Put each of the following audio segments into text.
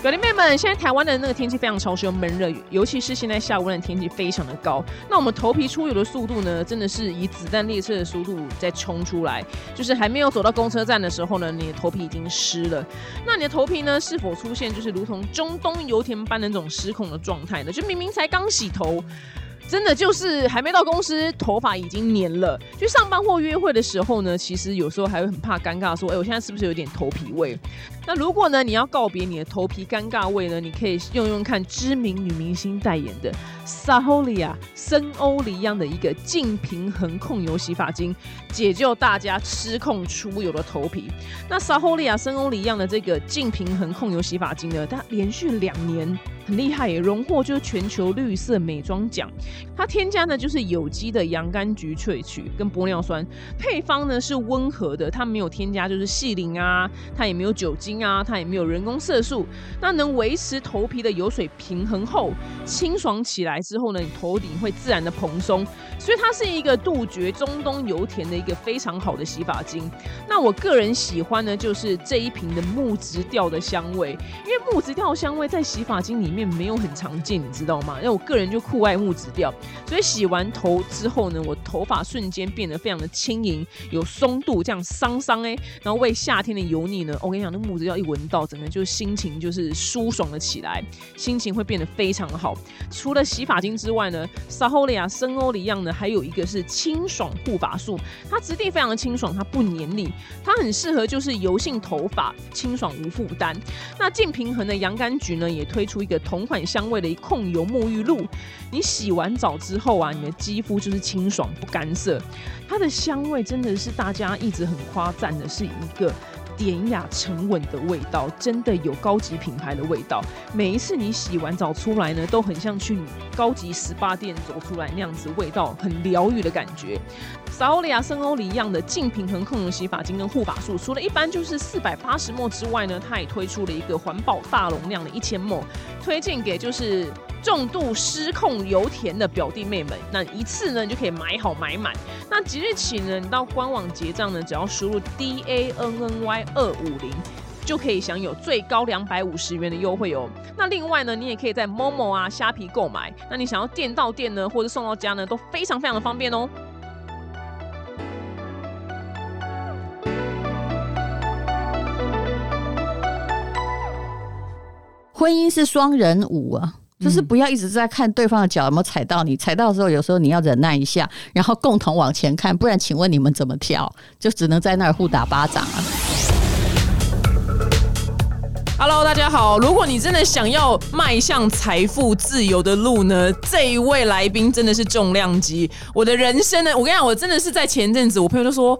表弟妹们，现在台湾的那个天气非常潮湿又闷热，尤其是现在下午的天气非常的高。那我们头皮出油的速度呢，真的是以子弹列车的速度在冲出来。就是还没有走到公车站的时候呢，你的头皮已经湿了。那你的头皮呢，是否出现就是如同中东油田般的那种失控的状态呢？就明明才刚洗头。真的就是还没到公司，头发已经黏了。去上班或约会的时候呢，其实有时候还会很怕尴尬，说：“哎，我现在是不是有点头皮味？”那如果呢，你要告别你的头皮尴尬味呢，你可以用用看知名女明星代言的 Saholia 森欧里样的一个净平衡控油洗发精，解救大家失控出油的头皮。那 Saholia 森欧里样的这个净平衡控油洗发精呢，它连续两年。很厉害荣获就是全球绿色美妆奖。它添加呢就是有机的洋甘菊萃取跟玻尿酸，配方呢是温和的，它没有添加就是细磷啊，它也没有酒精啊，它也没有人工色素，那能维持头皮的油水平衡后，清爽起来之后呢，你头顶会自然的蓬松，所以它是一个杜绝中东油田的一个非常好的洗发精。那我个人喜欢呢就是这一瓶的木质调的香味，因为木质调香味在洗发精里面。没有很常见，你知道吗？因为我个人就酷爱木质调，所以洗完头之后呢，我头发瞬间变得非常的轻盈，有松度，这样桑桑哎，然后为夏天的油腻呢，我跟你讲，那木质要一闻到，整个就心情就是舒爽了起来，心情会变得非常好。除了洗发精之外呢，萨欧利亚深欧里样呢，还有一个是清爽护发素，它质地非常的清爽，它不黏腻，它很适合就是油性头发，清爽无负担。那净平衡的洋甘菊呢，也推出一个。同款香味的控油沐浴露，你洗完澡之后啊，你的肌肤就是清爽不干涩。它的香味真的是大家一直很夸赞的，是一个典雅沉稳的味道，真的有高级品牌的味道。每一次你洗完澡出来呢，都很像去高级 SPA 店走出来那样子，味道很疗愈的感觉。萨欧利亚森欧里一样的净平衡控油洗发精跟护发素，除了一般就是四百八十沫之外呢，它也推出了一个环保大容量的一千沫，推荐给就是重度失控油田的表弟妹们。那一次呢，你就可以买好买满。那即日起呢，你到官网结账呢，只要输入 D A N N Y 二五零，就可以享有最高两百五十元的优惠哦。那另外呢，你也可以在 Momo 啊、虾皮购买。那你想要店到店呢，或者送到家呢，都非常非常的方便哦。婚姻是双人舞啊，就是不要一直在看对方的脚有没有踩到你，踩到的时候有时候你要忍耐一下，然后共同往前看，不然请问你们怎么跳？就只能在那儿互打巴掌啊！Hello，大家好，如果你真的想要迈向财富自由的路呢，这一位来宾真的是重量级。我的人生呢，我跟你讲，我真的是在前阵子，我朋友就说。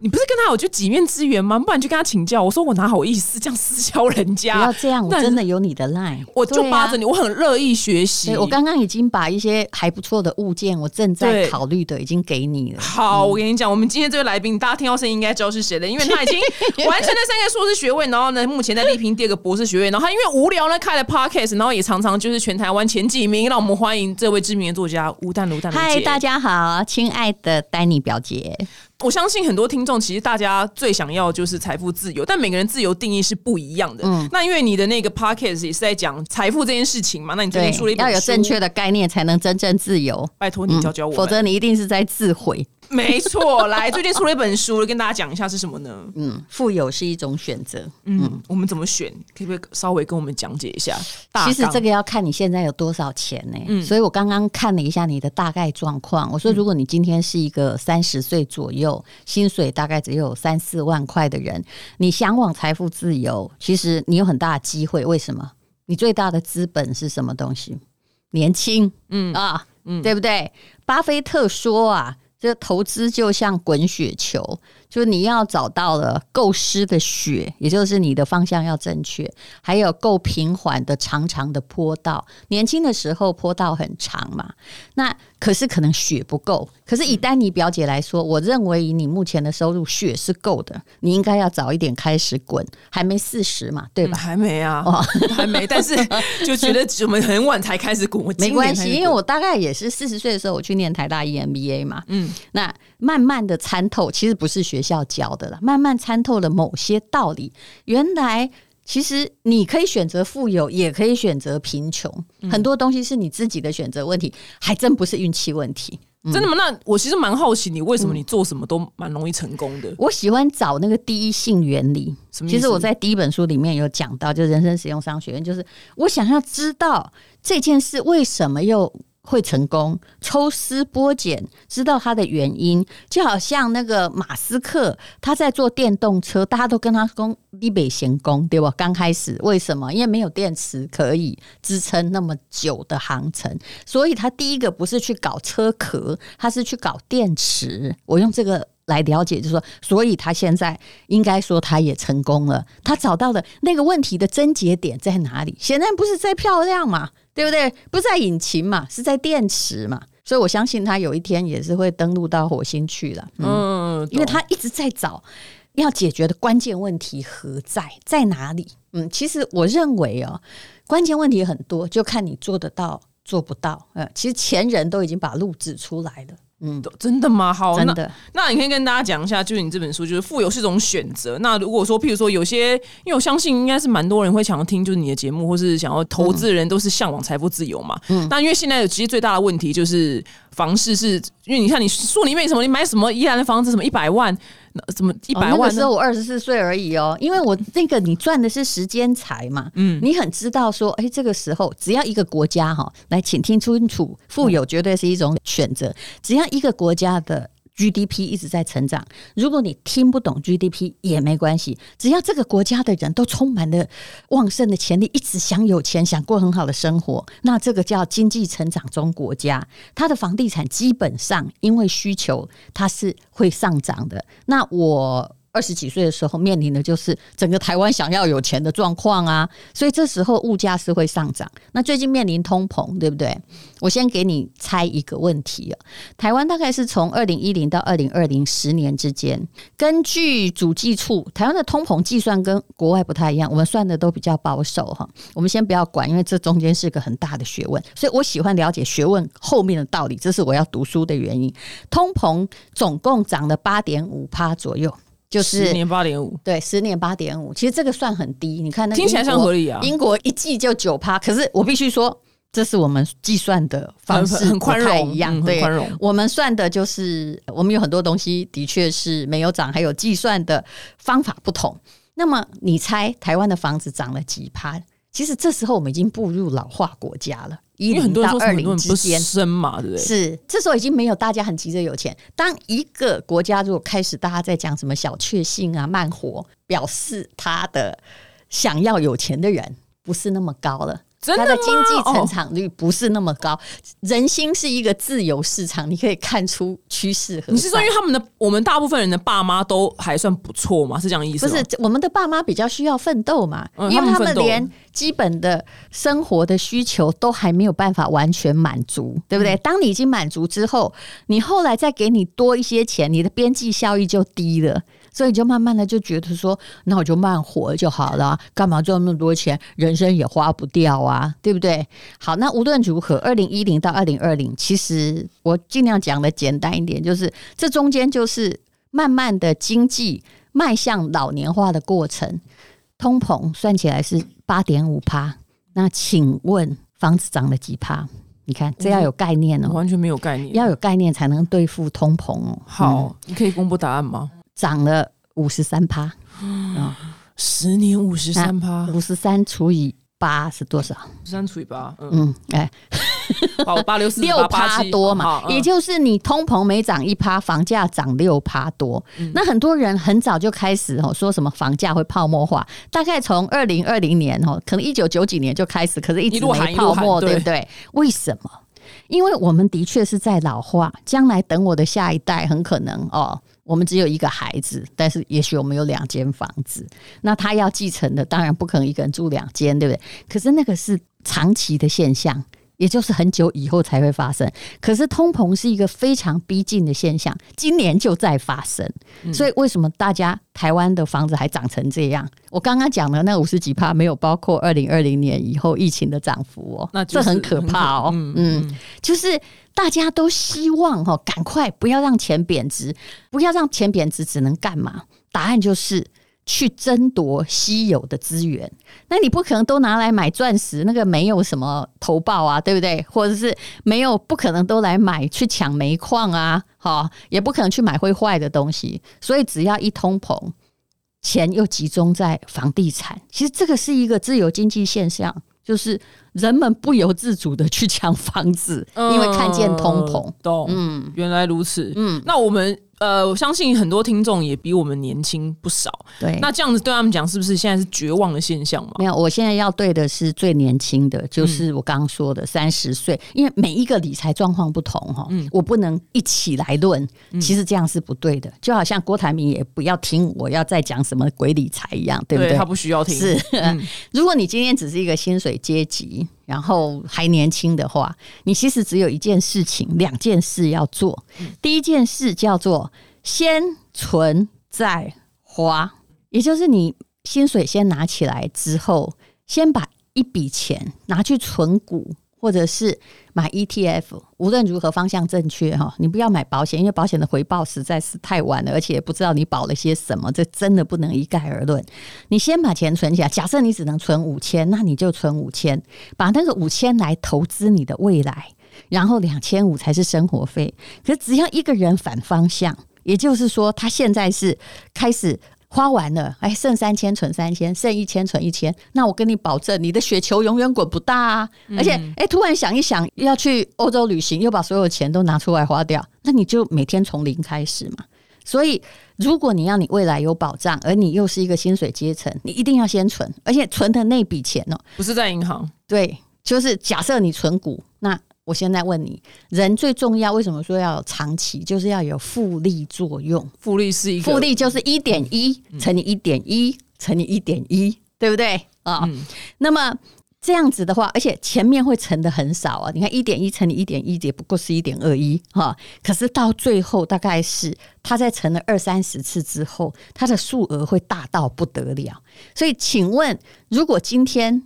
你不是跟他有就几面之缘吗？不然就跟他请教。我说我哪好意思这样私教人家？不要这样，我真的有你的 line，我就扒着你，我很乐意学习。我刚刚已经把一些还不错的物件，我正在考虑的已经给你了。好，我跟你讲，我们今天这位来宾，大家听到声音应该知道是谁了，因为他已经 完成了三个硕士学位，然后呢，目前在力拼第二个博士学位，然后他因为无聊呢开了 podcast，然后也常常就是全台湾前几名。让我们欢迎这位知名的作家吴淡如淡如嗨，大家好，亲爱的丹尼表姐。我相信很多听众其实大家最想要就是财富自由，但每个人自由定义是不一样的。嗯，那因为你的那个 podcast 也是在讲财富这件事情嘛，那你最近出了一本要有正确的概念才能真正自由。拜托你教教我，否则你一定是在自毁。没错，来，最近出了一本书，跟大家讲一下是什么呢？嗯，富有是一种选择。嗯，我们怎么选？可不可以稍微跟我们讲解一下？其实这个要看你现在有多少钱呢？嗯，所以我刚刚看了一下你的大概状况。我说，如果你今天是一个三十岁左右，薪水大概只有三四万块的人，你向往财富自由，其实你有很大的机会。为什么？你最大的资本是什么东西？年轻。嗯啊，嗯，对不对？巴菲特说啊。这投资就像滚雪球，就是你要找到了够湿的雪，也就是你的方向要正确，还有够平缓的长长的坡道。年轻的时候坡道很长嘛，那可是可能雪不够。可是以丹尼表姐来说，我认为以你目前的收入，雪是够的。你应该要早一点开始滚，还没四十嘛，对吧？还没啊，还没。但是就觉得我们很晚才开始滚，没关系，因为我大概也是四十岁的时候我去念台大 EMBA 嘛，嗯，那慢慢的参透，其实不是学校教的了，慢慢参透了某些道理，原来。其实你可以选择富有，也可以选择贫穷，很多东西是你自己的选择问题，还真不是运气问题。真的吗？那我其实蛮好奇，你为什么你做什么都蛮容易成功的？我喜欢找那个第一性原理。其实我在第一本书里面有讲到，就人生使用商学院，就是我想要知道这件事为什么又。会成功，抽丝剥茧，知道它的原因，就好像那个马斯克他在做电动车，大家都跟他说立北贤功，对吧？刚开始为什么？因为没有电池可以支撑那么久的航程，所以他第一个不是去搞车壳，他是去搞电池。我用这个来了解，就是说，所以他现在应该说他也成功了，他找到了那个问题的症结点在哪里？显然不是在漂亮嘛。对不对？不在引擎嘛，是在电池嘛，所以我相信他有一天也是会登陆到火星去了。嗯，因为他一直在找要解决的关键问题何在，在哪里？嗯，其实我认为哦，关键问题很多，就看你做得到做不到。呃，其实前人都已经把路指出来了。嗯，真的吗？好，真的。那你可以跟大家讲一下，就是你这本书，就是富有是种选择。那如果说，譬如说，有些，因为我相信应该是蛮多人会想要听，就是你的节目，或是想要投资的人，都是向往财富自由嘛。嗯。那因为现在其实最大的问题就是房市，是因为你看你书里面什么，你买什么宜兰的房子，什么一百万。怎么一百万？那时候我二十四岁而已哦，因为我那个你赚的是时间财嘛，嗯，你很知道说，哎，这个时候只要一个国家哈，来，请听清楚，富有绝对是一种选择，只要一个国家的。GDP 一直在成长。如果你听不懂 GDP 也没关系，只要这个国家的人都充满了旺盛的潜力，一直想有钱，想过很好的生活，那这个叫经济成长中国家。它的房地产基本上因为需求，它是会上涨的。那我。二十几岁的时候面临的就是整个台湾想要有钱的状况啊，所以这时候物价是会上涨。那最近面临通膨，对不对？我先给你猜一个问题啊，台湾大概是从二零一零到二零二零十年之间，根据主计处，台湾的通膨计算跟国外不太一样，我们算的都比较保守哈。我们先不要管，因为这中间是个很大的学问，所以我喜欢了解学问后面的道理，这是我要读书的原因。通膨总共涨了八点五趴左右。就是十年八点五，对，十年八点五，其实这个算很低。你看，那听起来算合理啊。英国一季就九趴，可是我必须说，这是我们计算的方式很宽容一样。对，宽容。我们算的就是，我们有很多东西的确是没有涨，还有计算的方法不同。那么你猜台湾的房子涨了几趴？其实这时候我们已经步入老化国家了。一零到二零之间生嘛，对不对？是，这时候已经没有大家很急着有钱。当一个国家如果开始大家在讲什么小确幸啊、慢活，表示他的想要有钱的人不是那么高了。它的经济成长率不是那么高，人心是一个自由市场，你可以看出趋势。你是说，因为他们的我们大部分人的爸妈都还算不错嘛？是这样意思？不是，我们的爸妈比较需要奋斗嘛，因为他们连基本的生活的需求都还没有办法完全满足，对不对？当你已经满足之后，你后来再给你多一些钱，你的边际效益就低了。所以就慢慢的就觉得说，那我就慢活就好了，干嘛赚那么多钱？人生也花不掉啊，对不对？好，那无论如何，二零一零到二零二零，其实我尽量讲的简单一点，就是这中间就是慢慢的经济迈向老年化的过程，通膨算起来是八点五趴。那请问房子涨了几趴？你看，这要有概念哦，完全没有概念，要有概念才能对付通膨哦。好，你可以公布答案吗？涨了五十三趴，啊，十年五十三趴，五十三除以八是多少？三除以八，嗯，哎，八八六四 六趴多嘛，也就是你通膨没涨一趴，房价涨六趴多。那很多人很早就开始哦，说什么房价会泡沫化，大概从二零二零年哦，可能一九九几年就开始，可是一直没泡沫，对不对？为什么？因为我们的确是在老化，将来等我的下一代，很可能哦，我们只有一个孩子，但是也许我们有两间房子，那他要继承的，当然不可能一个人住两间，对不对？可是那个是长期的现象。也就是很久以后才会发生，可是通膨是一个非常逼近的现象，今年就在发生。所以为什么大家台湾的房子还涨成这样？我刚刚讲的那五十几趴没有包括二零二零年以后疫情的涨幅哦，那这很可怕哦。嗯，就是大家都希望哈，赶快不要让钱贬值，不要让钱贬值，只能干嘛？答案就是。去争夺稀有的资源，那你不可能都拿来买钻石，那个没有什么投报啊，对不对？或者是没有不可能都来买去抢煤矿啊，哈，也不可能去买会坏的东西。所以只要一通膨，钱又集中在房地产，其实这个是一个自由经济现象，就是人们不由自主的去抢房子，因为看见通膨。懂，嗯，原来如此，嗯，那我们。呃，我相信很多听众也比我们年轻不少。对，那这样子对他们讲，是不是现在是绝望的现象嘛？没有，我现在要对的是最年轻的，就是我刚刚说的三十岁，因为每一个理财状况不同哈，嗯，我不能一起来论，其实这样是不对的。就好像郭台铭也不要听我要再讲什么鬼理财一样，对不对？他不需要听。是，如果你今天只是一个薪水阶级，然后还年轻的话，你其实只有一件事情、两件事要做。第一件事叫做先存再花，也就是你薪水先拿起来之后，先把一笔钱拿去存股。或者是买 ETF，无论如何方向正确哈，你不要买保险，因为保险的回报实在是太晚了，而且也不知道你保了些什么，这真的不能一概而论。你先把钱存起来，假设你只能存五千，那你就存五千，把那个五千来投资你的未来，然后两千五才是生活费。可只要一个人反方向，也就是说他现在是开始。花完了，哎，剩三千存三千，剩一千存一千。那我跟你保证，你的雪球永远滚不大啊！而且，哎，突然想一想要去欧洲旅行，又把所有钱都拿出来花掉，那你就每天从零开始嘛。所以，如果你要你未来有保障，而你又是一个薪水阶层，你一定要先存，而且存的那笔钱哦，不是在银行，对，就是假设你存股那。我现在问你，人最重要，为什么说要长期？就是要有复利作用。复利是一个复利，就是一点一乘以一点一乘以一点一，对不对啊？那么这样子的话，而且前面会乘的很少啊。你看一点一乘以一点一，也不过是一点二一哈。可是到最后，大概是它在乘了二三十次之后，它的数额会大到不得了。所以，请问，如果今天？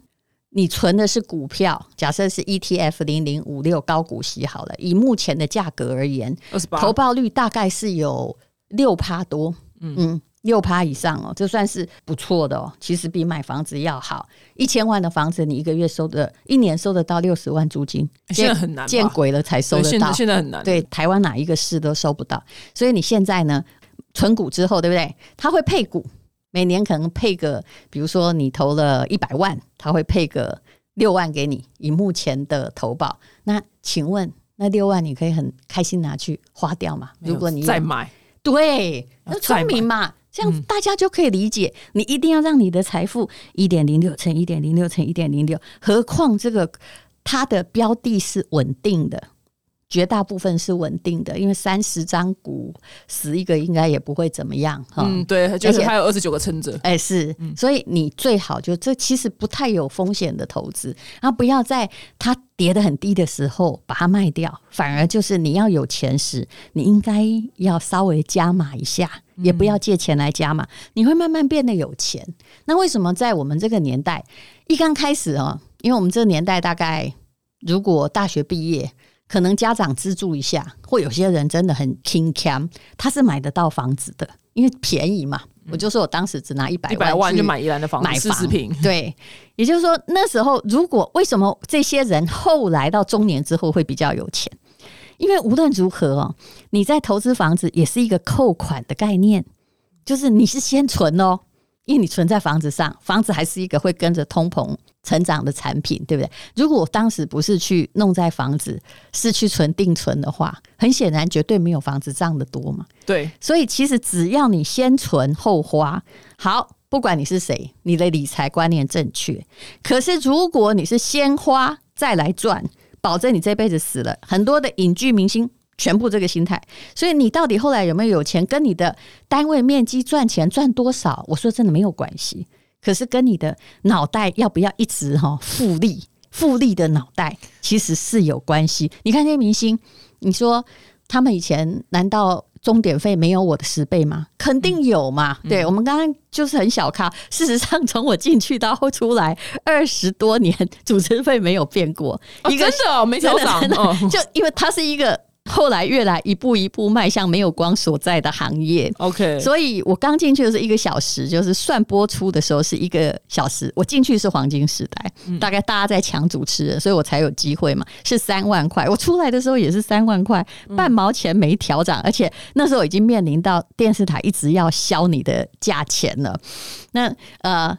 你存的是股票，假设是 ETF 零零五六高股息好了，以目前的价格而言，投报率大概是有六趴多，嗯，六趴以上哦，这算是不错的哦。其实比买房子要好，一千万的房子，你一个月收的，一年收得到六十万租金，现在很难，见鬼了才收得到，现在很难，对，台湾哪一个市都收不到，所以你现在呢，存股之后，对不对？它会配股。每年可能配个，比如说你投了一百万，他会配个六万给你，以目前的投保。那请问，那六万你可以很开心拿去花掉吗？如果你再买，对，那聪明嘛，这样大家就可以理解。你一定要让你的财富一点零六乘一点零六乘一点零六，何况这个它的标的是稳定的。绝大部分是稳定的，因为三十张股死一个应该也不会怎么样哈。嗯，对，而且还有二十九个撑着。哎，是，所以你最好就这其实不太有风险的投资，然后不要在它跌得很低的时候把它卖掉，反而就是你要有钱时，你应该要稍微加码一下，也不要借钱来加码，你会慢慢变得有钱。那为什么在我们这个年代一刚开始哦？因为我们这个年代大概如果大学毕业。可能家长资助一下，或有些人真的很 king cam，他是买得到房子的，因为便宜嘛。我就说我当时只拿一百一百万就买宜兰的房，买四十平。对，也就是说那时候，如果为什么这些人后来到中年之后会比较有钱？因为无论如何哦，你在投资房子也是一个扣款的概念，就是你是先存哦。因为你存在房子上，房子还是一个会跟着通膨成长的产品，对不对？如果我当时不是去弄在房子，是去存定存的话，很显然绝对没有房子涨得多嘛。对，所以其实只要你先存后花，好，不管你是谁，你的理财观念正确。可是如果你是先花再来赚，保证你这辈子死了。很多的影剧明星全部这个心态，所以你到底后来有没有有钱，跟你的单位面积赚钱赚多少，我说真的没有关系。可是跟你的脑袋要不要一直哈复利，复利的脑袋其实是有关系。你看那些明星，你说他们以前难道？钟点费没有我的十倍吗？肯定有嘛。对我们刚刚就是很小咖，事实上从我进去到出来二十多年，主持费没有变过。一个真的没少涨，就因为它是一个。后来越来一步一步迈向没有光所在的行业，OK。所以我刚进去的是一个小时，就是算播出的时候是一个小时。我进去是黄金时代，大概大家在抢主持人，所以我才有机会嘛。是三万块，我出来的时候也是三万块，半毛钱没调涨，而且那时候已经面临到电视台一直要削你的价钱了。那呃，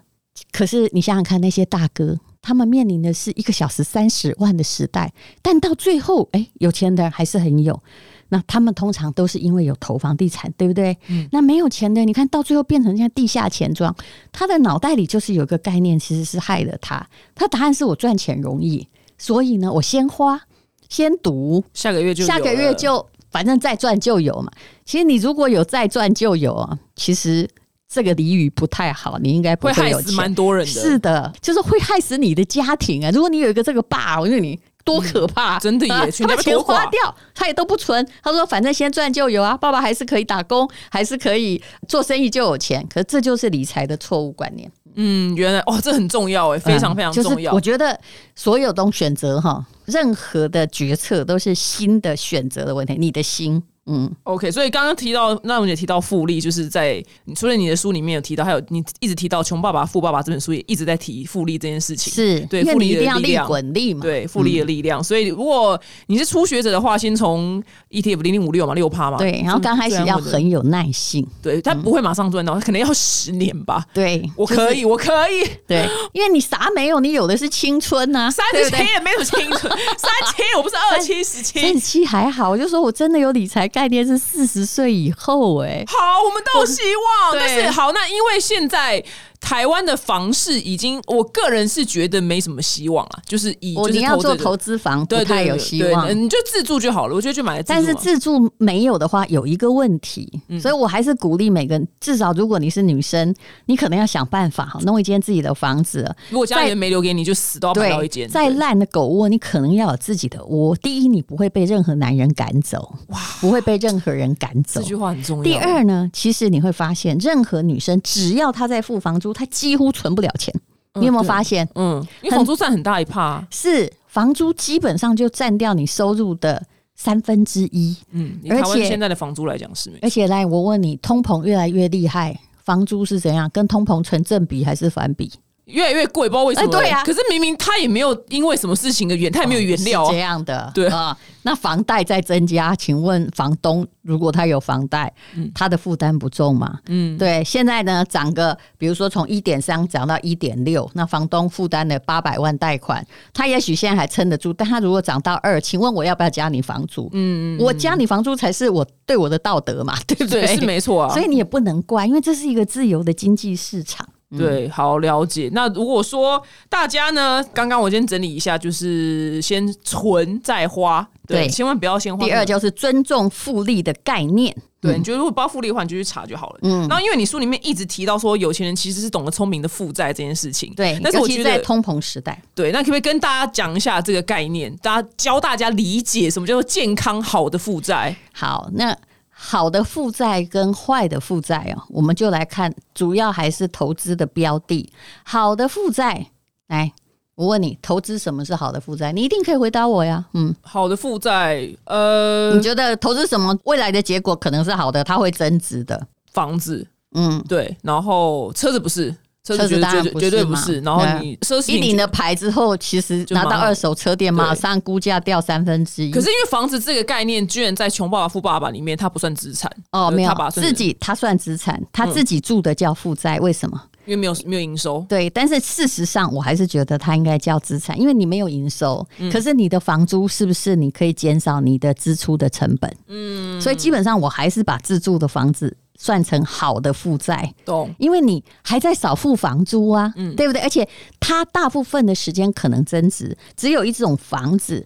可是你想想看，那些大哥。他们面临的是一个小时三十万的时代，但到最后，哎，有钱的人还是很有。那他们通常都是因为有投房地产，对不对？嗯。那没有钱的，你看到最后变成像地下钱庄，他的脑袋里就是有个概念，其实是害了他。他答案是我赚钱容易，所以呢，我先花，先赌，下个月就下个月就反正再赚就有嘛。其实你如果有再赚就有啊，其实。这个俚语不太好，你应该不会害死蛮多人的。是的，就是会害死你的家庭啊！如果你有一个这个爸，我觉得你多可怕，真的也把 钱花掉，他也都不存。他说：“反正先赚就有啊，爸爸还是可以打工，还是可以做生意就有钱。”可是这就是理财的错误观念。嗯，原来哦，这很重要哎，非常非常重要。我觉得所有东选择哈，任何的决策都是新的选择的问题，你的心。嗯，OK，所以刚刚提到，那我们也提到复利，就是在除了你的书里面有提到，还有你一直提到《穷爸爸富爸爸》这本书也一直在提复利这件事情。是对复利的力量，滚利嘛？对复利的力量。所以如果你是初学者的话，先从 ETF 零零五六嘛，六趴嘛。对，然后刚开始要很有耐性，对他不会马上赚到，他可能要十年吧。对，我可以，我可以。对，因为你啥没有，你有的是青春呐，三十七也没有青春，三七我不是二七十七，三十七还好。我就说我真的有理财概念是四。十岁以后，哎，好，我们都有希望。但是，好，那因为现在。台湾的房市已经，我个人是觉得没什么希望啊，就是以就是要做投资房不太有希望，你就自住就好了。我觉得就买，但是自住没有的话，有一个问题，所以我还是鼓励每个人，至少如果你是女生，你可能要想办法哈，弄一间自己的房子。如果家里人没留给你，就死都要买到一间。再烂的狗窝，你可能要有自己的窝。第一，你不会被任何男人赶走，哇，不会被任何人赶走。这句话很重要。第二呢，其实你会发现，任何女生只要她在付房租。他几乎存不了钱，你有没有发现？嗯，因为房租占很大一趴，是房租基本上就占掉你收入的三分之一。嗯，而且现在的房租来讲是，而且来我问你，通膨越来越厉害，房租是怎样？跟通膨成正比还是反比？越来越贵，不知道为什么。对啊，可是明明他也没有因为什么事情的原，他也没有原料这样的。对啊，那房贷在增加，请问房东如果他有房贷，他的负担不重吗？嗯，对。现在呢，涨个，比如说从一点三涨到一点六，那房东负担了八百万贷款，他也许现在还撑得住。但他如果涨到二，请问我要不要加你房租？嗯，我加你房租才是我对我的道德嘛，对不对？是没错啊。所以你也不能怪，因为这是一个自由的经济市场。对，好了解。那如果说大家呢，刚刚我先整理一下，就是先存再花，对，千万不要先花。第二就是尊重复利的概念，对，你觉得如果包复利的话，你就去查就好了。嗯，然后因为你书里面一直提到说，有钱人其实是懂得聪明的负债这件事情，对。但是我觉得在通膨时代，对，那可不可以跟大家讲一下这个概念？大家教大家理解什么叫做健康好的负债？好，那。好的负债跟坏的负债哦，我们就来看，主要还是投资的标的。好的负债，来，我问你，投资什么是好的负债？你一定可以回答我呀。嗯，好的负债，呃，你觉得投资什么未来的结果可能是好的？它会增值的房子，嗯，对，然后车子不是。车子当然绝对不是，然后你奢侈一领了牌之后，其实拿到二手车店，马上估价掉三分之一。可是因为房子这个概念，居然在《穷爸爸富爸爸》里面，它不算资产哦，没有自己他算资产，他自己住的叫负债，为什么？因为没有没有营收。对，但是事实上，我还是觉得它应该叫资产，因为你没有营收，可是你的房租是不是你可以减少你的支出的成本？嗯，所以基本上我还是把自住的房子。算成好的负债，懂？因为你还在少付房租啊，嗯，对不对？而且它大部分的时间可能增值，只有一种房子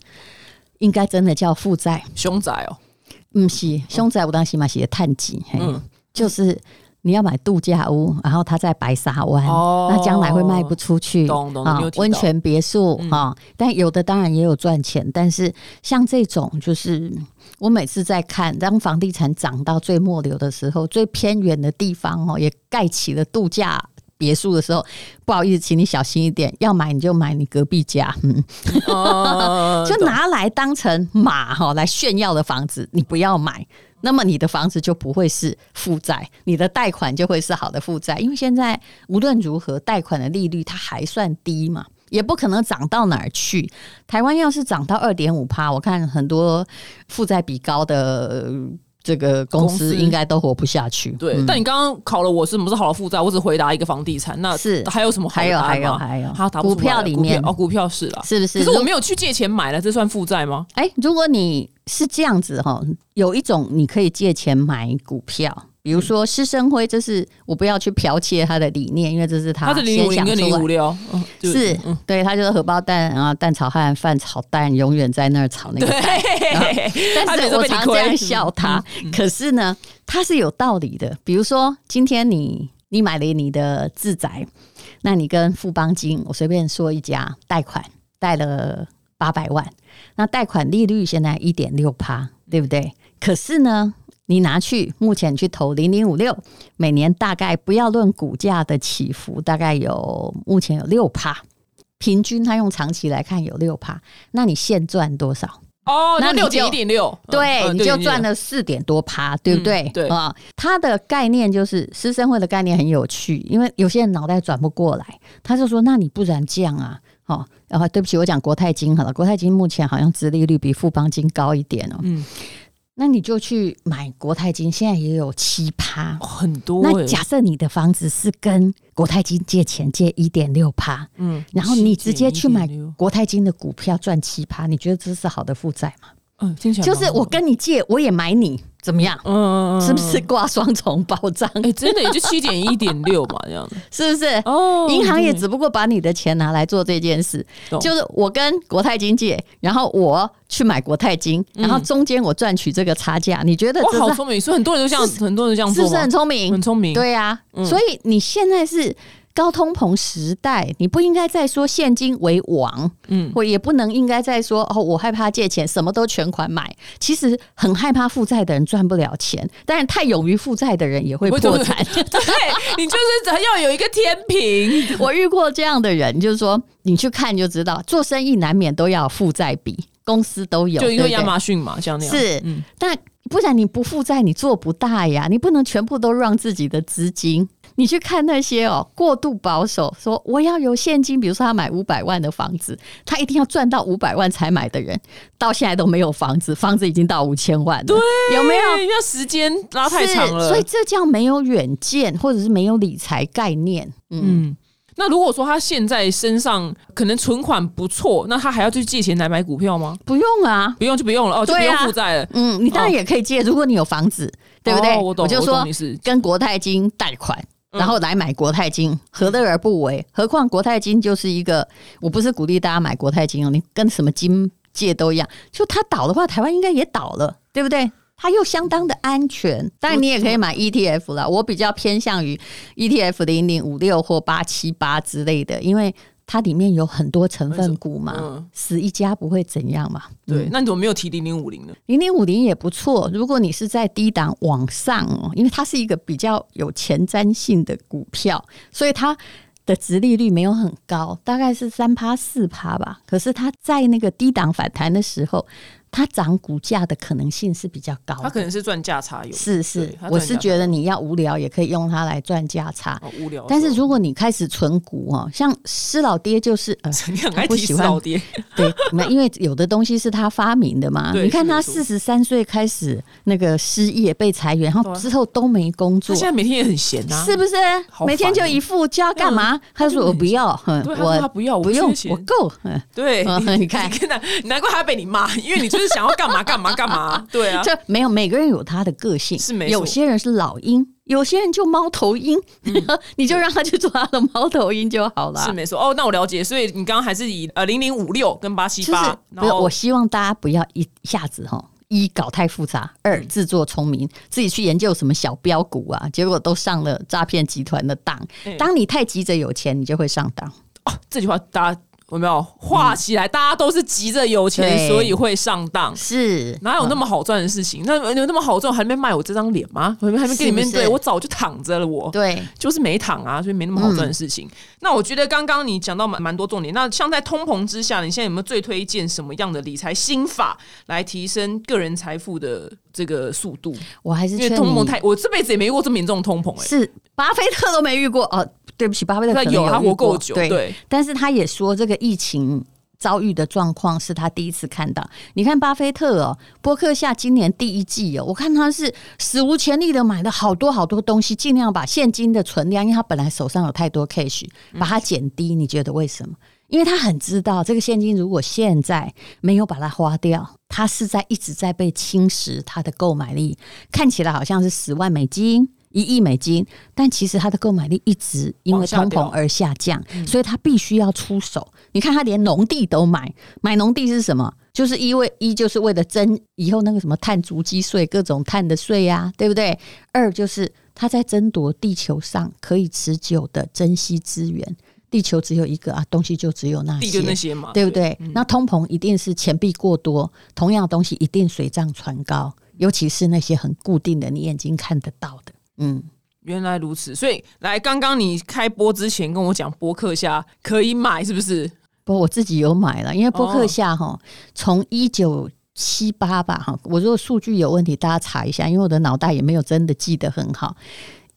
应该真的叫负债，凶宅哦，嗯，是凶宅，我当时嘛写探级，嗯，就是。你要买度假屋，然后它在白沙湾，那将来会卖不出去啊。温泉别墅啊，但有的当然也有赚钱，但是像这种，就是我每次在看，当房地产涨到最末流的时候，最偏远的地方哦，也盖起了度假别墅的时候，不好意思，请你小心一点，要买你就买你隔壁家，嗯，就拿来当成马哈来炫耀的房子，你不要买。那么你的房子就不会是负债，你的贷款就会是好的负债，因为现在无论如何贷款的利率它还算低嘛，也不可能涨到哪儿去。台湾要是涨到二点五趴，我看很多负债比高的这个公司应该都活不下去。对，但你刚刚考了我是什么是好的负债，我只回答一个房地产，那是还有什么？还有还有还有，好，股票里面哦，股票是了，是不是？可是我没有去借钱买了，这算负债吗？哎，如果你。是这样子哈，有一种你可以借钱买股票，比如说施生辉，这是我不要去剽窃他的理念，因为这是他先想出来。是，对他就是荷包蛋啊，蛋炒饭，饭炒蛋，永远在那儿炒那个蛋。但是我常这样笑他，可是呢，他是有道理的。比如说，今天你你买了你的自宅，那你跟富邦金，我随便说一家贷款贷了八百万。那贷款利率现在一点六趴，对不对？可是呢，你拿去目前去投零零五六，每年大概不要论股价的起伏，大概有目前有六趴，平均它用长期来看有六趴。那你现赚多少？哦，那六点一点六，对，你就赚了四点多趴，对不对？对啊，它的概念就是师生会的概念很有趣，因为有些人脑袋转不过来，他就说：那你不然这样啊？哦，然后对不起，我讲国泰金好了。国泰金目前好像殖利率比富邦金高一点哦。嗯，那你就去买国泰金，现在也有七趴，很多。那假设你的房子是跟国泰金借钱借一点六趴，嗯，然后你直接去买国泰金的股票赚七趴，你觉得这是好的负债吗？嗯，听起来就是我跟你借，我也买你。怎么样？嗯，是不是挂双重保障？哎，真的也就七点一点六嘛，这样子 是不是？哦，银行也只不过把你的钱拿来做这件事，就是我跟国泰金借，然后我去买国泰金，然后中间我赚取这个差价。你觉得哇，好聪明！所以很多人都这样很多人这样做，是不是很聪明？很聪明，对呀。所以你现在是。高通膨时代，你不应该再说现金为王，嗯，或也不能应该再说哦，我害怕借钱，什么都全款买。其实很害怕负债的人赚不了钱，但是太勇于负债的人也会破产。对你就是要有一个天平。我遇过这样的人，就是说你去看就知道，做生意难免都要负债比，公司都有，就因为亚马逊嘛，像那样是，但不然你不负债，你做不大呀，你不能全部都让自己的资金。你去看那些哦，过度保守，说我要有现金，比如说他买五百万的房子，他一定要赚到五百万才买的人，到现在都没有房子，房子已经到五千万了，对，有没有？那时间拉太长了，所以这叫没有远见，或者是没有理财概念。嗯，那如果说他现在身上可能存款不错，那他还要去借钱来买股票吗？不用啊，不用就不用了哦，就不用负债了。嗯，你当然也可以借，如果你有房子，对不对？我懂，我就说跟国泰金贷款。然后来买国泰金，何乐而不为？何况国泰金就是一个，我不是鼓励大家买国泰金哦，你跟什么金借都一样。就它倒的话，台湾应该也倒了，对不对？它又相当的安全，当然你也可以买 ETF 了。我比较偏向于 ETF 零零五六或八七八之类的，因为。它里面有很多成分股嘛，死一家不会怎样嘛。对，那你怎么没有提零零五零呢？零零五零也不错。如果你是在低档往上哦，因为它是一个比较有前瞻性的股票，所以它的值利率没有很高，大概是三趴四趴吧。可是它在那个低档反弹的时候。它涨股价的可能性是比较高，它可能是赚价差有。是是，我是觉得你要无聊也可以用它来赚价差。无聊，但是如果你开始存股哦，像施老爹就是呃，他不喜欢老爹，对，因为有的东西是他发明的嘛。你看他四十三岁开始那个失业被裁员，然后之后都没工作，他现在每天也很闲啊，是不是？每天就一副就要干嘛？他说我不要，我他不要，我不用，我够。对，你看，难怪他被你骂，因为你就是。就是想要干嘛干嘛干嘛。对啊，这没有每个人有他的个性，是没有些人是老鹰，有些人就猫头鹰，你就让他去做他的猫头鹰就好了。是没错哦，那我了解。所以你刚刚还是以呃零零五六跟八七八，不是我希望大家不要一下子哈。一搞太复杂，二自作聪明，自己去研究什么小标股啊，结果都上了诈骗集团的当。当你太急着有钱，你就会上当。哦，这句话大家。有没有画起来？大家都是急着有钱，所以会上当。是哪有那么好赚的事情？那有那么好赚，还没卖我这张脸吗？还没跟你面对，我早就躺着了。我对，就是没躺啊，所以没那么好赚的事情。那我觉得刚刚你讲到蛮蛮多重点。那像在通膨之下，你现在有没有最推荐什么样的理财心法来提升个人财富的这个速度？我还是因为通膨太，我这辈子也没遇过这么严重的通膨。哎，是巴菲特都没遇过哦。对不起，巴菲特可能有他活够久，对，但是他也说这个疫情遭遇的状况是他第一次看到。你看巴菲特哦，伯克夏今年第一季哦，我看他是史无前例的买了好多好多东西，尽量把现金的存量，因为他本来手上有太多 cash，把它减低。你觉得为什么？因为他很知道这个现金如果现在没有把它花掉，他是在一直在被侵蚀他的购买力。看起来好像是十万美金。一亿美金，但其实他的购买力一直因为通膨而下降，所以他必须要出手。你看，他连农地都买，买农地是什么？就是因为一就是为了征以后那个什么碳足迹税、各种碳的税呀，对不对？二就是他在争夺地球上可以持久的珍惜资源。地球只有一个啊，东西就只有那些，那些嘛，对不对？那通膨一定是钱币过多，同样的东西一定水涨船高，尤其是那些很固定的，你眼睛看得到的。嗯，原来如此，所以来刚刚你开播之前跟我讲，博客下可以买，是不是？不，我自己有买了，因为博客下哈，从一九七八吧哈，我如果数据有问题，大家查一下，因为我的脑袋也没有真的记得很好。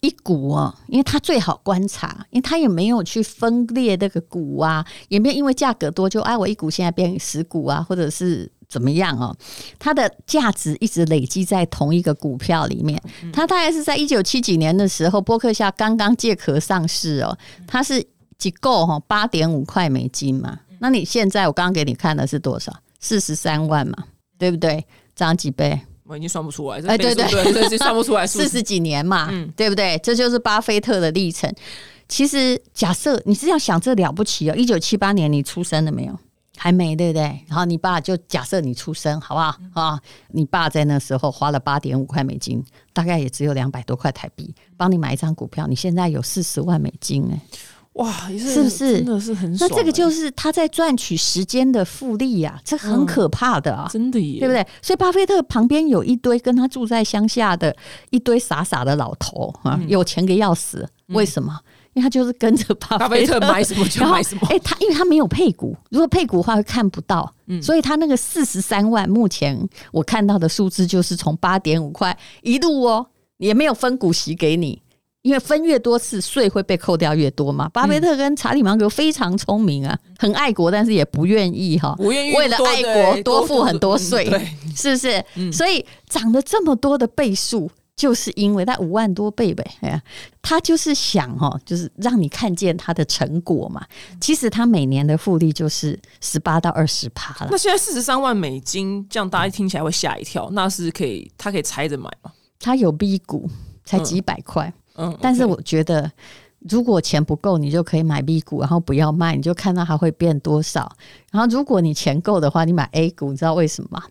一股哦，因为它最好观察，因为它也没有去分裂那个股啊，也没有因为价格多就哎，我一股现在变十股啊，或者是。怎么样哦？它的价值一直累积在同一个股票里面。它大概是在一九七几年的时候，波克夏刚刚借壳上市哦。它是几够哈？八点五块美金嘛。那你现在我刚刚给你看的是多少？四十三万嘛，对不对？涨几倍？我已经算不出来。哎，对对对，对，算不出来。四十几年嘛，对不对？这就是巴菲特的历程。其实，假设你是要想这了不起哦，一九七八年你出生了没有？还没对不对？然后你爸就假设你出生好不好啊？你爸在那时候花了八点五块美金，大概也只有两百多块台币，帮你买一张股票。你现在有四十万美金哎，哇，是不是真的是很？那这个就是他在赚取时间的复利呀，这很可怕的啊，真的耶，对不对？所以巴菲特旁边有一堆跟他住在乡下的一堆傻傻的老头啊，有钱个要死，为什么？因为他就是跟着巴菲特买什么就买什么。哎，他因为他没有配股，如果配股的话会看不到，嗯，所以他那个四十三万，目前我看到的数字就是从八点五块一路哦，也没有分股息给你，因为分越多次税会被扣掉越多嘛。巴菲特跟查理芒格非常聪明啊，很爱国，但是也不愿意哈，不愿意为了爱国多付很多税，是不是？所以涨了这么多的倍数。就是因为他五万多倍呗，哎呀，他就是想哈，就是让你看见他的成果嘛。其实他每年的复利就是十八到二十趴了。那现在四十三万美金，这样大家听起来会吓一跳。那是可以，他可以拆着买吗？他有 B 股，才几百块。嗯，但是我觉得。如果钱不够，你就可以买 B 股，然后不要卖，你就看到它会变多少。然后如果你钱够的话，你买 A 股，你知道为什么吗？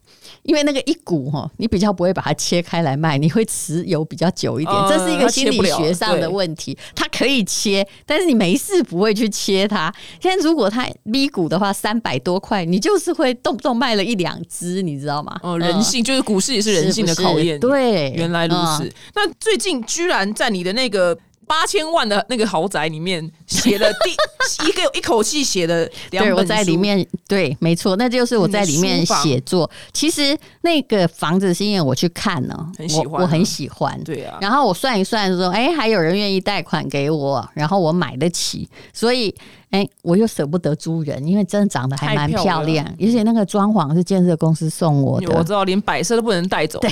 因为那个一股哈，你比较不会把它切开来卖，你会持有比较久一点。这是一个心理学上的问题。它可以切，但是你没事不会去切它。现在如果它 B 股的话，三百多块，你就是会动不动卖了一两只，你知道吗？哦，人性就是股市也是人性的考验。对，原来如此。那最近居然在你的那个。八千万的那个豪宅里面写了 第一个一口气写的两本我在里面对，没错，那就是我在里面写作。其实那个房子是因为我去看呢，很喜欢，我很喜欢。对啊，然后我算一算说，哎，还有人愿意贷款给我，然后我买得起，所以。哎，我又舍不得租人，因为真的长得还蛮漂亮，而且那个装潢是建设公司送我的，我知道连摆设都不能带走。对，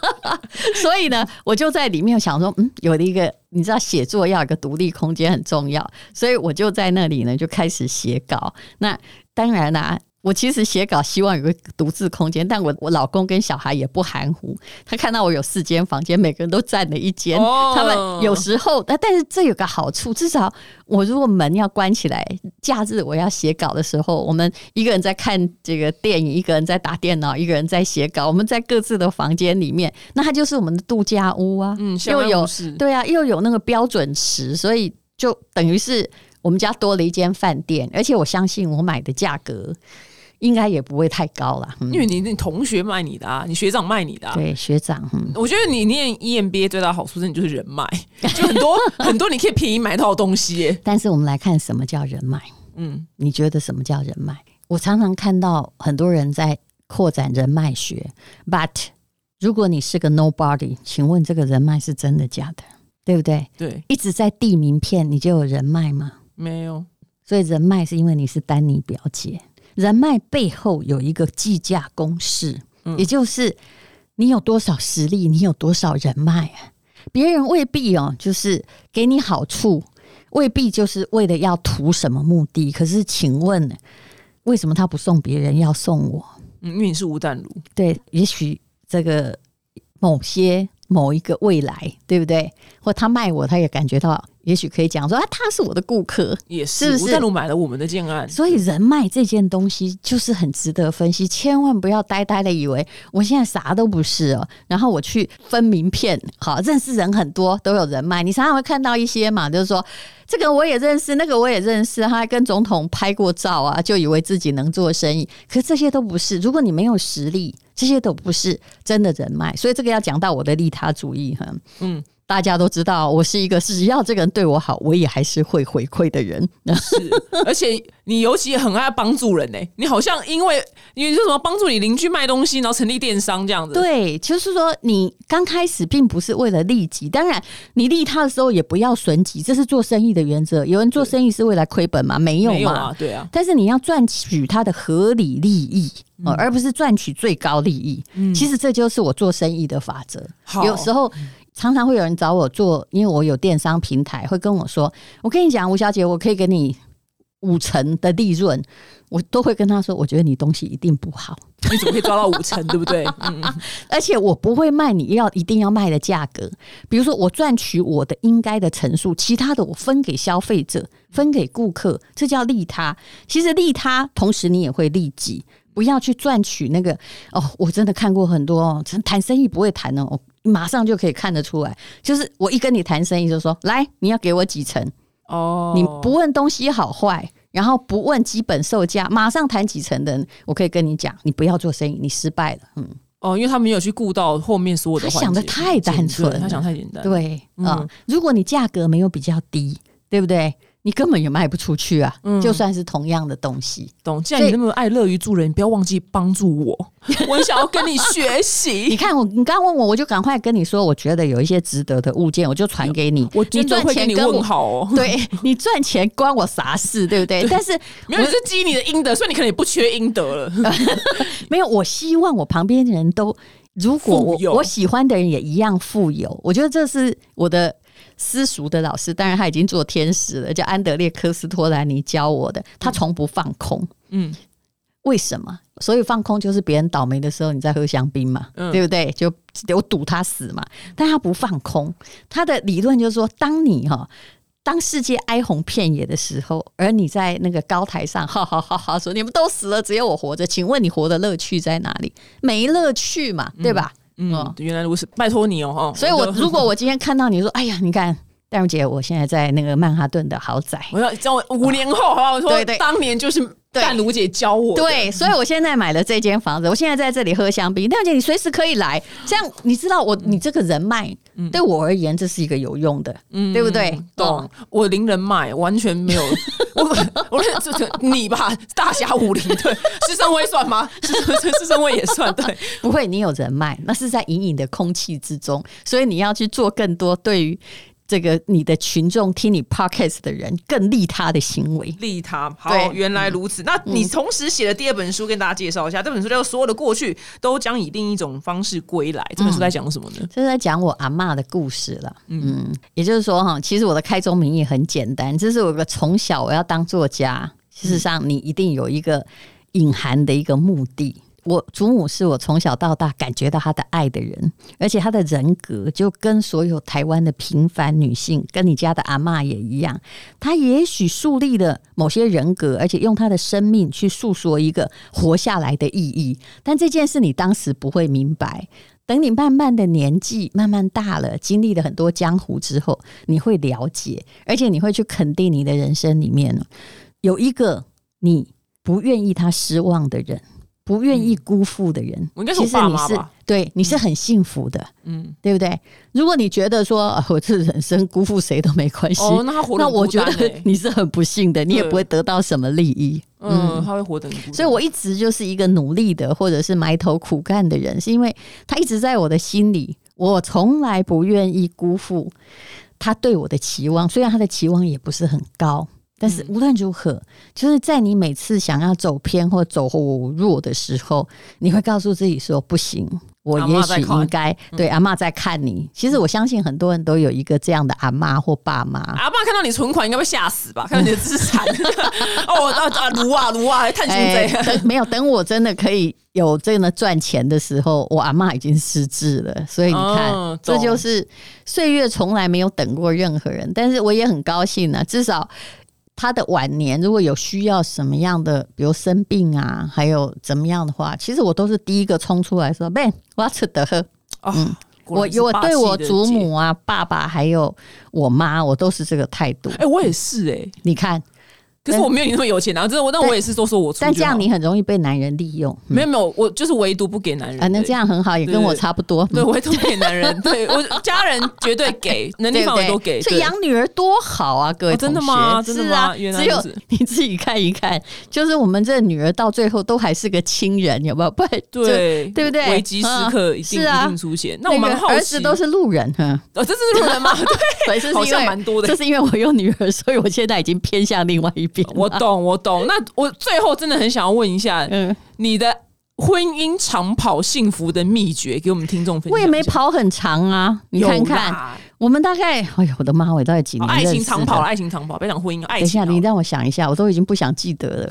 所以呢，我就在里面想说，嗯，有了一个，你知道写作要一个独立空间很重要，所以我就在那里呢就开始写稿。那当然啦，我其实写稿希望有个独自空间，但我我老公跟小孩也不含糊。他看到我有四间房间，每个人都占了一间。他们有时候，但但是这有个好处，至少我如果门要关起来，假日我要写稿的时候，我们一个人在看这个电影，一个人在打电脑，一个人在写稿。我们在各自的房间里面，那它就是我们的度假屋啊。嗯，又有对啊，又有那个标准池，所以就等于是我们家多了一间饭店。而且我相信我买的价格。应该也不会太高了，因为你你同学卖你的啊，你学长卖你的，啊对学长。我觉得你念 EMBA 最大的好处是你就是人脉，就很多很多你可以便宜买到东西。但是我们来看什么叫人脉？嗯，你觉得什么叫人脉？我常常看到很多人在扩展人脉学，but 如果你是个 nobody，请问这个人脉是真的假的？对不对？对，一直在递名片，你就有人脉吗？没有。所以人脉是因为你是丹尼表姐。人脉背后有一个计价公式，也就是你有多少实力，你有多少人脉啊？别人未必哦，就是给你好处，未必就是为了要图什么目的。可是，请问为什么他不送别人，要送我？嗯，因为你是吴淡如。对，也许这个某些某一个未来，对不对？或他卖我，他也感觉到。也许可以讲说啊，他是我的顾客，也是吴淡如买了我们的建案，所以人脉这件东西就是很值得分析，千万不要呆呆的以为我现在啥都不是哦，然后我去分名片，好认识人很多都有人脉，你常常会看到一些嘛，就是说这个我也认识，那个我也认识，他还跟总统拍过照啊，就以为自己能做生意，可这些都不是，如果你没有实力，这些都不是真的人脉，所以这个要讲到我的利他主义哈，嗯。大家都知道，我是一个只要这个人对我好，我也还是会回馈的人。是，而且你尤其很爱帮助人呢。你好像因为你说什么帮助你邻居卖东西，然后成立电商这样子。对，就是说你刚开始并不是为了利己，当然你利他的时候也不要损己，这是做生意的原则。有人做生意是为了亏本吗？没有嘛，对啊。但是你要赚取他的合理利益，而不是赚取最高利益。其实这就是我做生意的法则。有时候。常常会有人找我做，因为我有电商平台，会跟我说：“我跟你讲，吴小姐，我可以给你五成的利润。”我都会跟他说：“我觉得你东西一定不好，你怎么可以抓到五成？对不对？”嗯，而且我不会卖你要一定要卖的价格。比如说，我赚取我的应该的成数，其他的我分给消费者，分给顾客，这叫利他。其实利他，同时你也会利己。不要去赚取那个哦，我真的看过很多哦谈生意不会谈哦，马上就可以看得出来。就是我一跟你谈生意，就说来你要给我几成哦，你不问东西好坏，然后不问基本售价，马上谈几成的，我可以跟你讲，你不要做生意，你失败了。嗯，哦，因为他没有去顾到后面所有的，他想的太单纯，他想太简单。对啊，如果你价格没有比较低，对不对？你根本也卖不出去啊！就算是同样的东西，懂？既然你那么爱乐于助人，你不要忘记帮助我。我想要跟你学习。你看我，你刚问我，我就赶快跟你说，我觉得有一些值得的物件，我就传给你。我你赚钱跟我好哦。对你赚钱关我啥事？对不对？但是没有是积你的阴德，所以你可能也不缺阴德了。没有，我希望我旁边的人都，如果我我喜欢的人也一样富有，我觉得这是我的。私塾的老师，当然他已经做天使了，叫安德烈科斯托兰尼教我的，他从不放空。嗯，为什么？所以放空就是别人倒霉的时候，你在喝香槟嘛，对不对？就我赌他死嘛。但他不放空，他的理论就是说，当你哈，当世界哀鸿遍野的时候，而你在那个高台上，哈哈哈哈说你们都死了，只有我活着，请问你活的乐趣在哪里？没乐趣嘛，对吧？嗯，原来如此，拜托你哦，哈！所以，我如果我今天看到你说，哎呀，你看，戴茹姐，我现在在那个曼哈顿的豪宅，我要叫我五年后，好不好？我说，当年就是戴茹姐教我，对，所以我现在买了这间房子，我现在在这里喝香槟，戴茹姐，你随时可以来，这样你知道我，你这个人脉。对我而言，这是一个有用的，嗯，对不对？懂。我零人脉完全没有，我我这这你吧，大侠武林对，师生威算吗？师师生威也算对，不会，你有人脉，那是在隐隐的空气之中，所以你要去做更多对于。这个你的群众听你 podcast 的人更利他的行为，利他好，原来如此。那你同时写的第二本书，跟大家介绍一下，这本书叫做《所有的过去都将以另一种方式归来》。这本书在讲什么呢？这是在讲我阿妈的故事了。嗯，也就是说哈，其实我的开宗明义很简单，这是我个从小我要当作家。事实上，你一定有一个。隐含的一个目的。我祖母是我从小到大感觉到她的爱的人，而且她的人格就跟所有台湾的平凡女性，跟你家的阿妈也一样。她也许树立了某些人格，而且用她的生命去诉说一个活下来的意义。但这件事你当时不会明白，等你慢慢的年纪慢慢大了，经历了很多江湖之后，你会了解，而且你会去肯定你的人生里面有一个你不愿意他失望的人。不愿意辜负的人，其实你是对你是很幸福的，嗯，对不对？如果你觉得说我这人生辜负谁都没关系，哦，那他活那我觉得 你是很不幸的，你也不会得到什么利益，嗯，他会活得很。所以我一直就是一个努力的，或者是埋头苦干的人，是因为他一直在我的心里，我从来不愿意辜负他对我的期望，虽然他的期望也不是很高。但是无论如何，就是在你每次想要走偏或走弱的时候，你会告诉自己说：“不行，我也许应该对阿妈在看你。”其实我相信很多人都有一个这样的阿妈或爸妈。阿妈看到你存款应该会吓死吧？看到你的资产 哦，啊啊，撸啊撸啊，探亲贼。没有等我真的可以有这样的赚钱的时候，我阿妈已经失智了。所以你看，这就是岁月从来没有等过任何人。但是我也很高兴呢，至少。他的晚年如果有需要什么样的，比如生病啊，还有怎么样的话，其实我都是第一个冲出来说：“Ben，我要吃的喝。”嗯，我我对我祖母啊、爸爸还有我妈，我都是这个态度。哎，我也是哎，你看。可是我没有你那么有钱啊！真的，我但我也是说说我出。但这样你很容易被男人利用。没有没有，我就是唯独不给男人。啊，那这样很好，也跟我差不多。对，唯独不给男人。对我家人绝对给，能力范围都给。所以养女儿多好啊，各位真的吗？真的吗？只有你自己看一看，就是我们这女儿到最后都还是个亲人，有没有？不，对对不对？危机时刻一定一定出现。那我们儿子都是路人，哈，哦，这是路人吗？对，好像蛮多的。这是因为我有女儿，所以我现在已经偏向另外一边。我懂。我懂，那我最后真的很想要问一下，嗯，你的婚姻长跑幸福的秘诀，给我们听众分享。我也没跑很长啊，你看看。我们大概，哎呦，我的妈！我大概几年爱情长跑，爱情长跑，不要讲婚姻，爱情。等一下，你让我想一下，我都已经不想记得了，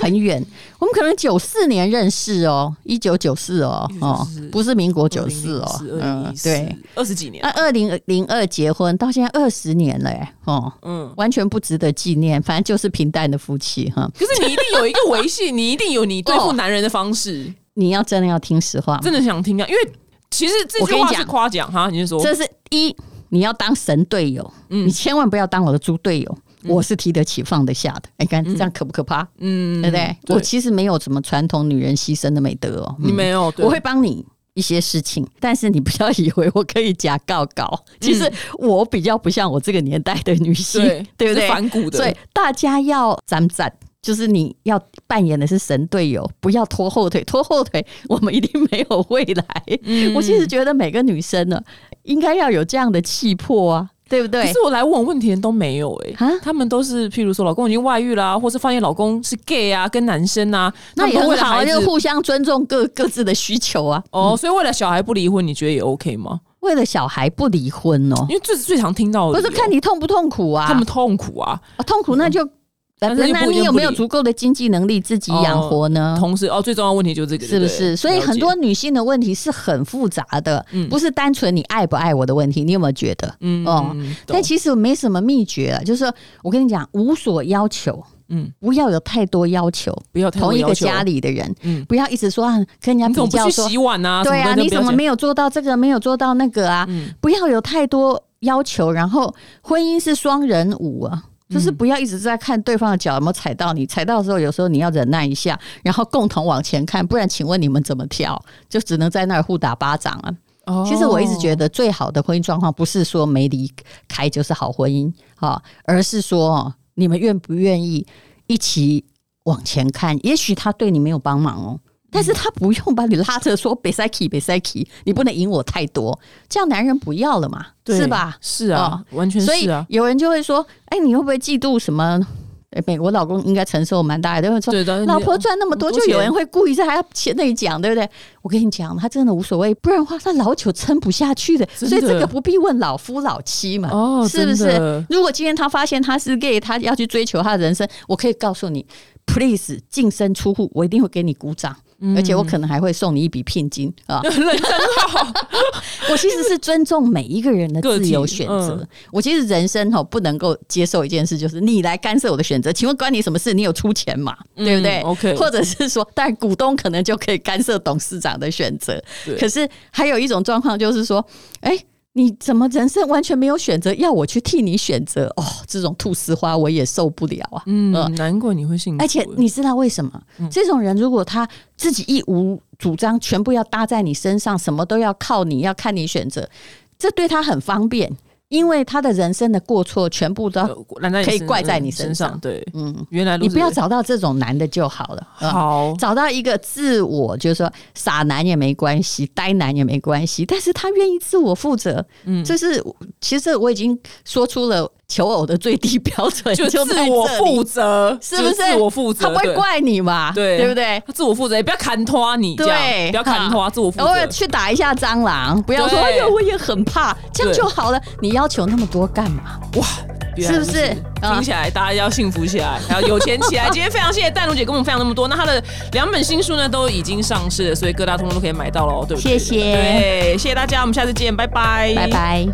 很远。我们可能九四年认识哦，一九九四哦，哦，不是民国九四哦，嗯，对，二十几年。啊二零零二结婚，到现在二十年了，哎，哦，嗯，完全不值得纪念，反正就是平淡的夫妻哈。可是你一定有一个维系，你一定有你对付男人的方式。你要真的要听实话，真的想听啊，因为其实这句话是夸奖哈，你是说这是一。你要当神队友，你千万不要当我的猪队友。我是提得起放得下的，你看这样可不可怕？嗯，对不对？我其实没有什么传统女人牺牲的美德哦。你没有，我会帮你一些事情，但是你不要以为我可以假告告。其实我比较不像我这个年代的女性，对不对？反骨的，所以大家要攒攒。就是你要扮演的是神队友，不要拖后腿，拖后腿我们一定没有未来。我其实觉得每个女生呢，应该要有这样的气魄啊，对不对？可是我来问问题的人都没有哎，啊，他们都是譬如说老公已经外遇啦，或是发现老公是 gay 啊，跟男生啊，那也很好，就互相尊重各各自的需求啊。哦，所以为了小孩不离婚，你觉得也 OK 吗？为了小孩不离婚哦，因为这是最常听到的，不是看你痛不痛苦啊？他们痛苦啊，痛苦那就。那你有没有足够的经济能力自己养活呢？同时，哦，最重要问题就是这个，是不是？所以很多女性的问题是很复杂的，不是单纯你爱不爱我的问题。你有没有觉得？嗯哦，但其实没什么秘诀了，就是我跟你讲，无所要求，嗯，不要有太多要求，不要同一个家里的人，嗯，不要一直说啊，跟人家比较说洗碗啊，对啊，你怎么没有做到这个，没有做到那个啊？不要有太多要求，然后婚姻是双人舞啊。就是不要一直在看对方的脚有没有踩到你，踩到的时候，有时候你要忍耐一下，然后共同往前看，不然请问你们怎么跳？就只能在那儿互打巴掌了。其实我一直觉得最好的婚姻状况不是说没离开就是好婚姻哈，而是说你们愿不愿意一起往前看？也许他对你没有帮忙哦。但是他不用把你拉着说别塞气别塞气，你不能赢我太多，这样男人不要了嘛，是吧？是啊，完全是啊。有人就会说，哎，你会不会嫉妒什么？哎，美国老公应该承受蛮大的，都会说，老婆赚那么多，就有人会故意在他前那里讲，对不对？我跟你讲，他真的无所谓，不然的话他老久撑不下去的。所以这个不必问老夫老妻嘛，哦，是不是？如果今天他发现他是 gay，他要去追求他的人生，我可以告诉你。please 净身出户，我一定会给你鼓掌。而且我可能还会送你一笔聘金啊！人真好，我其实是尊重每一个人的自由选择。我其实人生哈不能够接受一件事，就是你来干涉我的选择。请问关你什么事？你有出钱嘛？对不对？OK，或者是说，但股东可能就可以干涉董事长的选择。可是还有一种状况就是说，哎。你怎么人生完全没有选择，要我去替你选择？哦，这种吐丝花我也受不了啊！嗯，难怪你会幸福。而且你知道为什么？这种人如果他自己一无主张，全部要搭在你身上，什么都要靠你，要看你选择，这对他很方便。因为他的人生的过错全部都可以怪在你身上，对，嗯，原来你不要找到这种男的就好了，好，找到一个自我，就是说傻男也没关系，呆男也没关系，但是他愿意自我负责，嗯，这是其实我已经说出了。求偶的最低标准 就自我负责，是不是？自我负责，他不会怪你嘛？对，对不对？他自我负责，也不要砍拖你，对，不要砍拖，自我负责。偶尔去打一下蟑螂，不要说哎呦，我也很怕，这样就好了。你要求那么多干嘛？哇，是不是？听起来大家要幸福起来，还要有钱起来。今天非常谢谢戴茹姐跟我们分享那么多。那她的两本新书呢，都已经上市了，所以各大通通都可以买到喽，对不对？谢谢，对，谢谢大家，我们下次见，拜拜，拜拜。